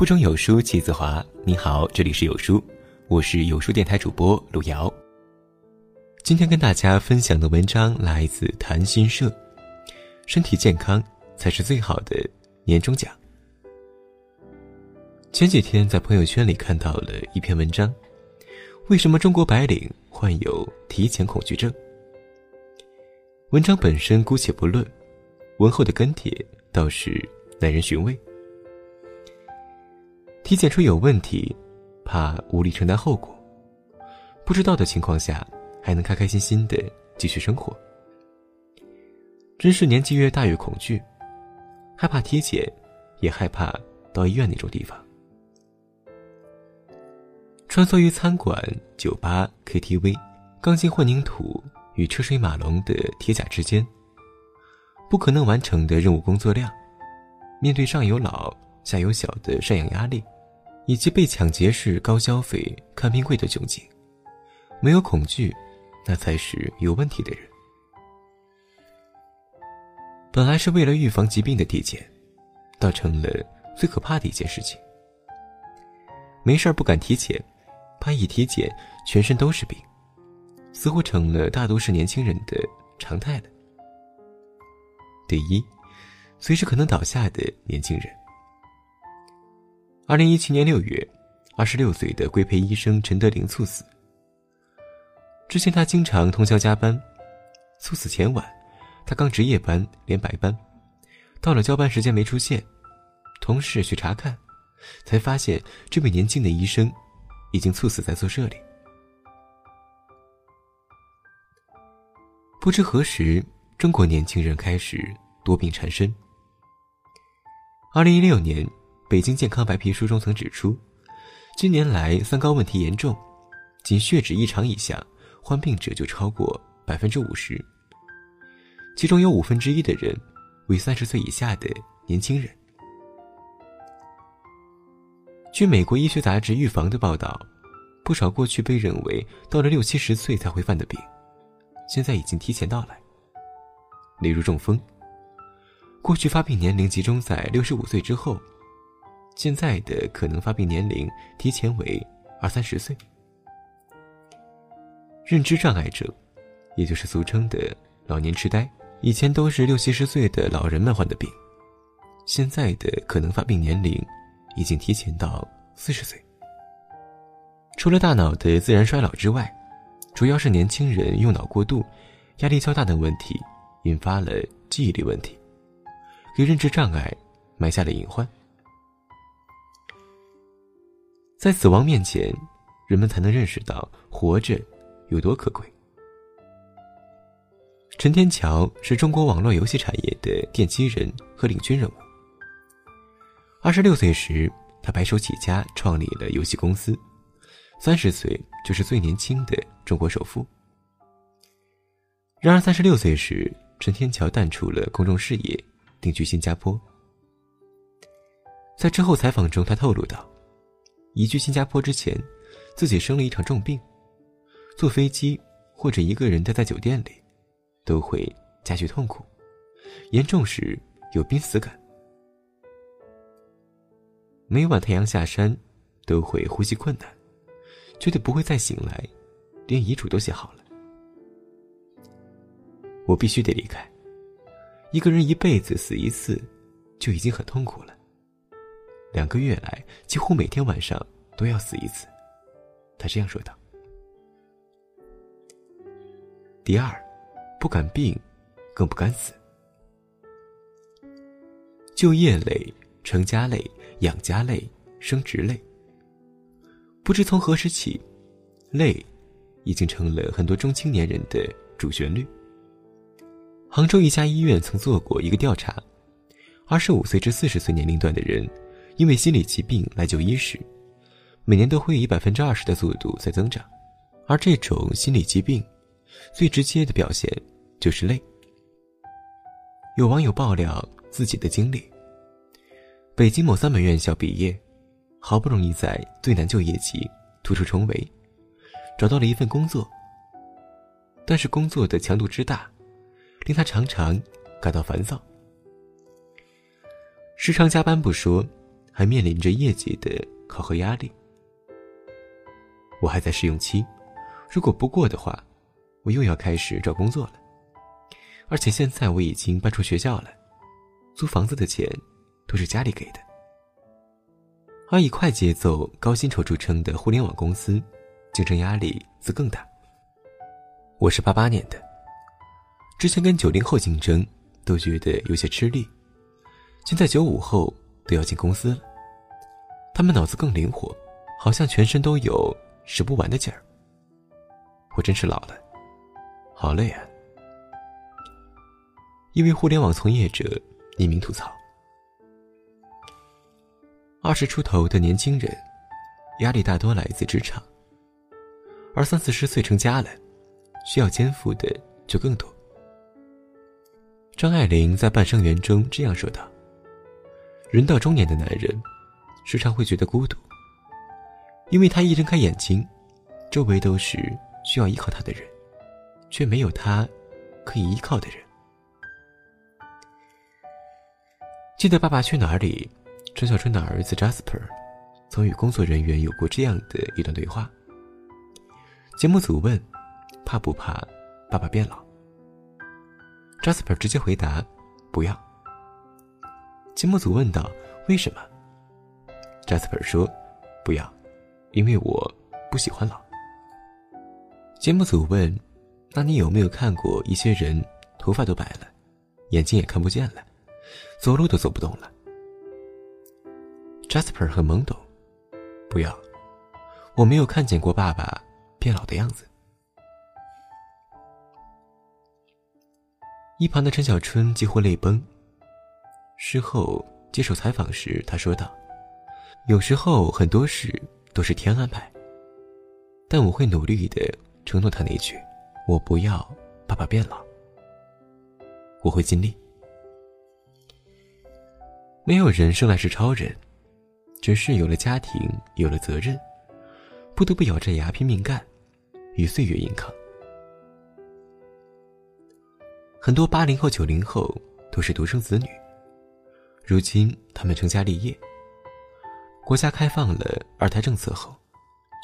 腹中有书气自华。你好，这里是有书，我是有书电台主播路遥。今天跟大家分享的文章来自谈心社，身体健康才是最好的年终奖。前几天在朋友圈里看到了一篇文章，为什么中国白领患有提前恐惧症？文章本身姑且不论，文后的跟帖倒是耐人寻味。体检出有问题，怕无力承担后果，不知道的情况下还能开开心心的继续生活，真是年纪越大越恐惧，害怕体检，也害怕到医院那种地方。穿梭于餐馆、酒吧、KTV、钢筋混凝土与车水马龙的铁甲之间，不可能完成的任务工作量，面对上有老下有小的赡养压力。以及被抢劫式高消费看病贵的窘境，没有恐惧，那才是有问题的人。本来是为了预防疾病的体检，倒成了最可怕的一件事情。没事儿不敢体检，怕一体检全身都是病，似乎成了大都市年轻人的常态了。第一，随时可能倒下的年轻人。二零一七年六月，二十六岁的规培医生陈德林猝死。之前他经常通宵加班，猝死前晚，他刚值夜班连白班，到了交班时间没出现，同事去查看，才发现这位年轻的医生已经猝死在宿舍里。不知何时，中国年轻人开始多病缠身。二零一六年。北京健康白皮书中曾指出，近年来三高问题严重，仅血脂异常一项，患病者就超过百分之五十。其中有五分之一的人为三十岁以下的年轻人。据美国医学杂志《预防》的报道，不少过去被认为到了六七十岁才会犯的病，现在已经提前到来。例如中风，过去发病年龄集中在六十五岁之后。现在的可能发病年龄提前为二三十岁。认知障碍者，也就是俗称的老年痴呆，以前都是六七十岁的老人们患的病，现在的可能发病年龄已经提前到四十岁。除了大脑的自然衰老之外，主要是年轻人用脑过度、压力较大等问题，引发了记忆力问题，给认知障碍埋下了隐患。在死亡面前，人们才能认识到活着有多可贵。陈天桥是中国网络游戏产业的奠基人和领军人物。二十六岁时，他白手起家创立了游戏公司，三十岁就是最年轻的中国首富。然而，三十六岁时，陈天桥淡出了公众视野，定居新加坡。在之后采访中，他透露道。移居新加坡之前，自己生了一场重病，坐飞机或者一个人待在酒店里，都会加剧痛苦，严重时有濒死感。每晚太阳下山，都会呼吸困难，觉得不会再醒来，连遗嘱都写好了。我必须得离开。一个人一辈子死一次，就已经很痛苦了。两个月来，几乎每天晚上都要死一次，他这样说道。第二，不敢病，更不敢死。就业累、成家累、养家累、升职累。不知从何时起，累，已经成了很多中青年人的主旋律。杭州一家医院曾做过一个调查，二十五岁至四十岁年龄段的人。因为心理疾病来就医时，每年都会以百分之二十的速度在增长，而这种心理疾病最直接的表现就是累。有网友爆料自己的经历：北京某三本院校毕业，好不容易在最难就业期突出重围，找到了一份工作，但是工作的强度之大，令他常常感到烦躁，时常加班不说。还面临着业绩的考核压力。我还在试用期，如果不过的话，我又要开始找工作了。而且现在我已经搬出学校了，租房子的钱都是家里给的。而以快节奏、高薪酬著称的互联网公司，竞争压力则更大。我是八八年的，之前跟九零后竞争都觉得有些吃力，现在九五后都要进公司了，他们脑子更灵活，好像全身都有使不完的劲儿。我真是老了，好累啊！一位互联网从业者匿名吐槽：二十出头的年轻人，压力大多来自职场，而三四十岁成家了，需要肩负的就更多。张爱玲在《半生缘》中这样说道：“人到中年的男人，时常会觉得孤独，因为他一睁开眼睛，周围都是需要依靠他的人，却没有他可以依靠的人。”记得《爸爸去哪儿》里，陈小春的儿子 Jasper 曾与工作人员有过这样的一段对话。节目组问：“怕不怕爸爸变老？”Jasper 直接回答：“不要。”节目组问道：“为什么？”Jasper 说：“不要，因为我不喜欢老。”节目组问：“那你有没有看过一些人头发都白了，眼睛也看不见了？”走路都走不动了。Jasper 很懵懂，不要，我没有看见过爸爸变老的样子。一旁的陈小春几乎泪崩。事后接受采访时，他说道：“有时候很多事都是天安排，但我会努力的承诺他那句：我不要爸爸变老。我会尽力。”没有人生来是超人，只是有了家庭，有了责任，不得不咬着牙拼命干，与岁月硬抗。很多八零后、九零后都是独生子女，如今他们成家立业，国家开放了二胎政策后，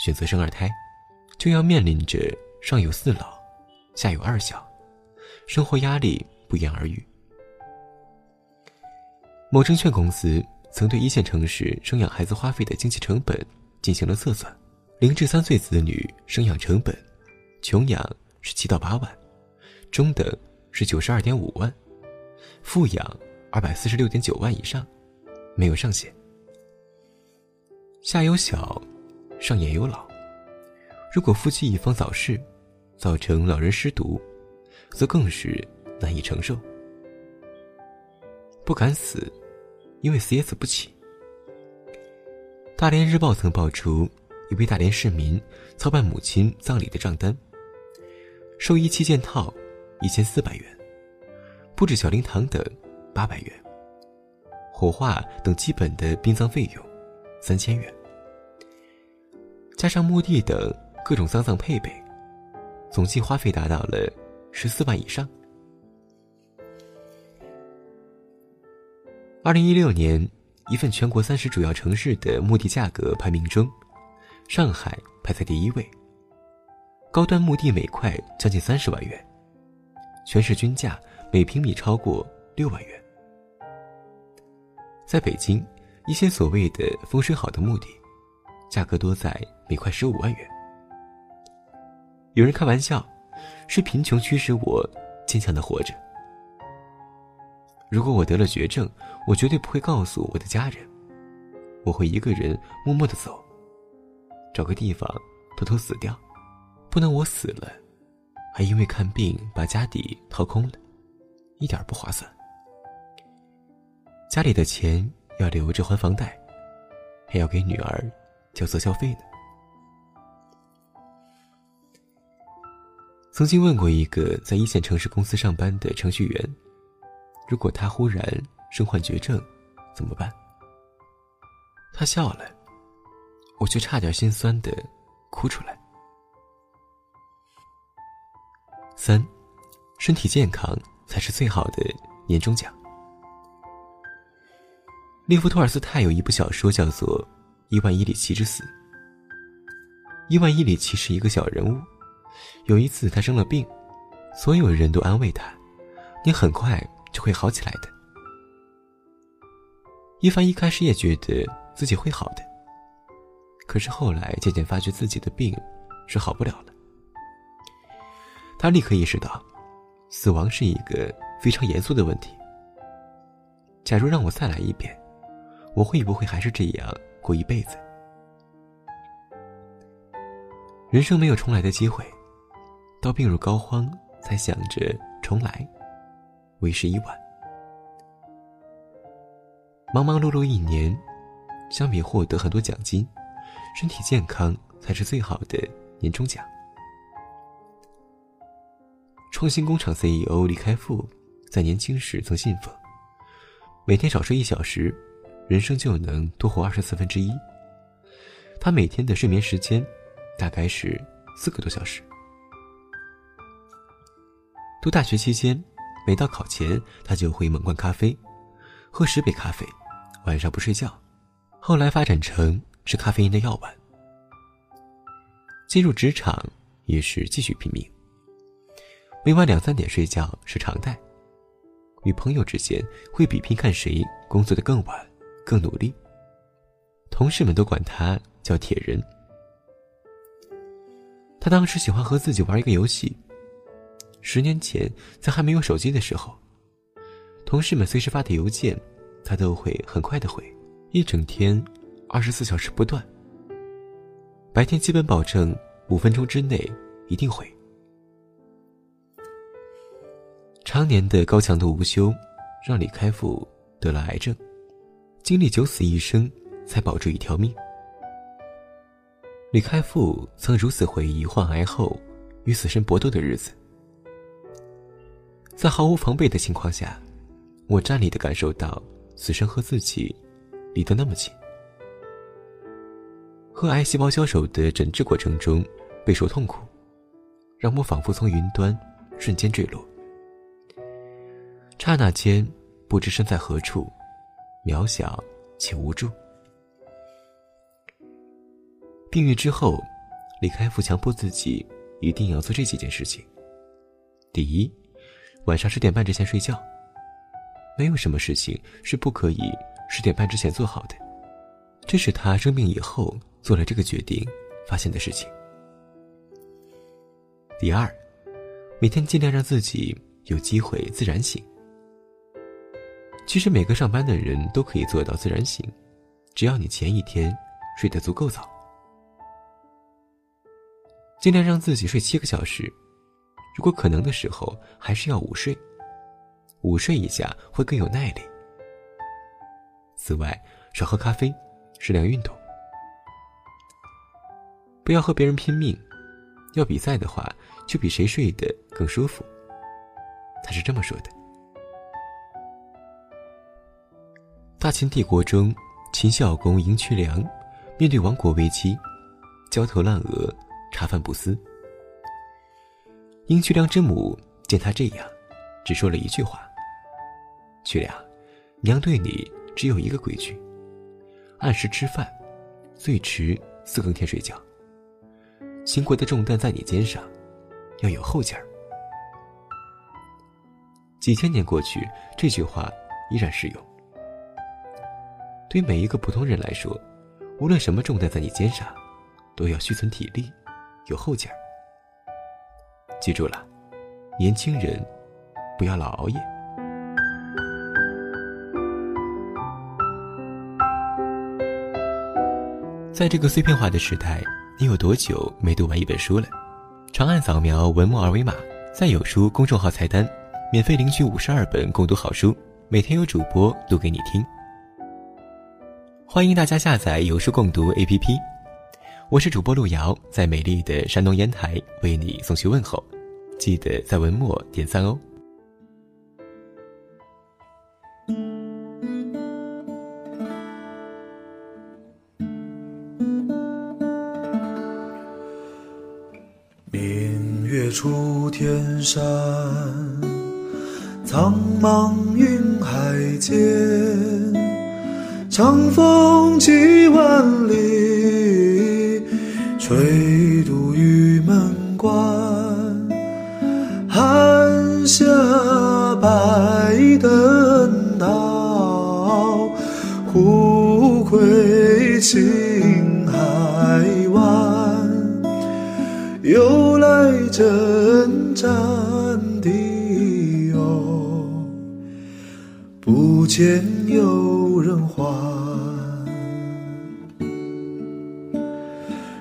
选择生二胎，就要面临着上有四老，下有二小，生活压力不言而喻。某证券公司曾对一线城市生养孩子花费的经济成本进行了测算，零至三岁子女生养成本，穷养是七到八万，中等是九十二点五万，富养二百四十六点九万以上，没有上限。下有小，上也有老，如果夫妻一方早逝，造成老人失独，则更是难以承受。不敢死，因为死也死不起。大连日报曾爆出一位大连市民操办母亲葬礼的账单：寿衣七件套一千四百元，布置小灵堂等八百元，火化等基本的殡葬费用三千元，加上墓地等各种丧葬配备，总计花费达到了十四万以上。二零一六年，一份全国三十主要城市的墓地价格排名中，上海排在第一位。高端墓地每块将近三十万元，全市均价每平米超过六万元。在北京，一些所谓的风水好的墓地，价格多在每块十五万元。有人开玩笑，是贫穷驱使我坚强的活着。如果我得了绝症，我绝对不会告诉我的家人，我会一个人默默的走，找个地方偷偷死掉，不能我死了，还因为看病把家底掏空了，一点不划算。家里的钱要留着还房贷，还要给女儿交择校费呢。曾经问过一个在一线城市公司上班的程序员。如果他忽然身患绝症，怎么办？他笑了，我却差点心酸的哭出来。三，身体健康才是最好的年终奖。列夫·托尔斯泰有一部小说叫做《伊万·伊里奇之死》。伊万·伊里奇是一个小人物，有一次他生了病，所有人都安慰他：“你很快就会好起来的。”伊凡一开始也觉得自己会好的，可是后来渐渐发觉自己的病是好不了了。他立刻意识到，死亡是一个非常严肃的问题。假如让我再来一遍。我会不会还是这样过一辈子？人生没有重来的机会，到病入膏肓才想着重来，为时已晚。忙忙碌碌一年，相比获得很多奖金，身体健康才是最好的年终奖。创新工厂 CEO 李开复在年轻时曾信奉：每天少睡一小时。人生就能多活二十四分之一。他每天的睡眠时间大概是四个多小时。读大学期间，每到考前，他就会猛灌咖啡，喝十杯咖啡，晚上不睡觉。后来发展成吃咖啡因的药丸。进入职场也是继续拼命。每晚两三点睡觉是常态。与朋友之间会比拼看谁工作的更晚。更努力。同事们都管他叫铁人。他当时喜欢和自己玩一个游戏。十年前，在还没有手机的时候，同事们随时发的邮件，他都会很快的回，一整天，二十四小时不断。白天基本保证五分钟之内一定回。常年的高强度无休，让李开复得了癌症。经历九死一生，才保住一条命。李开复曾如此回忆患癌后与死神搏斗的日子。在毫无防备的情况下，我站立的感受到死神和自己离得那么近。和癌细胞交手的诊治过程中，备受痛苦，让我仿佛从云端瞬间坠落。刹那间，不知身在何处。渺小且无助。病愈之后，李开复强迫自己一定要做这几件事情。第一，晚上十点半之前睡觉。没有什么事情是不可以十点半之前做好的。这是他生病以后做了这个决定发现的事情。第二，每天尽量让自己有机会自然醒。其实每个上班的人都可以做到自然醒，只要你前一天睡得足够早，尽量让自己睡七个小时。如果可能的时候，还是要午睡，午睡一下会更有耐力。此外，少喝咖啡，适量运动，不要和别人拼命。要比赛的话，就比谁睡得更舒服。他是这么说的。大秦帝国中，秦孝公赢渠梁，面对亡国危机，焦头烂额，茶饭不思。赢渠梁之母见他这样，只说了一句话：“渠梁，娘对你只有一个规矩，按时吃饭，最迟四更天睡觉。秦国的重担在你肩上，要有后劲儿。”几千年过去，这句话依然适用。对每一个普通人来说，无论什么重担在你肩上，都要蓄存体力，有后劲儿。记住了，年轻人不要老熬夜。在这个碎片化的时代，你有多久没读完一本书了？长按扫描文末二维码，在有书公众号菜单，免费领取五十二本共读好书，每天有主播读给你听。欢迎大家下载有书共读 APP，我是主播路遥，在美丽的山东烟台为你送去问候，记得在文末点赞哦。明月出天山，苍茫云海间。长风几万里，吹度玉门关。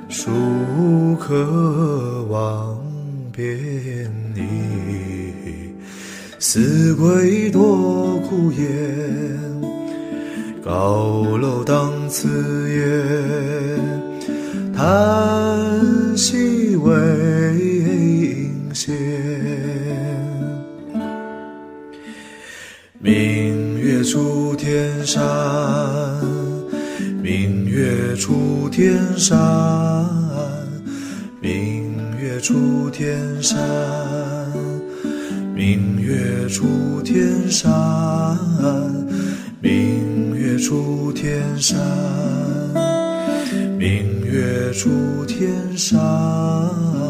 树客望别离，思归多苦颜。高楼当此夜，叹息为应闲。明月出天山，出天山，明月出天山，明月出天山，明月出天山，明月出天山。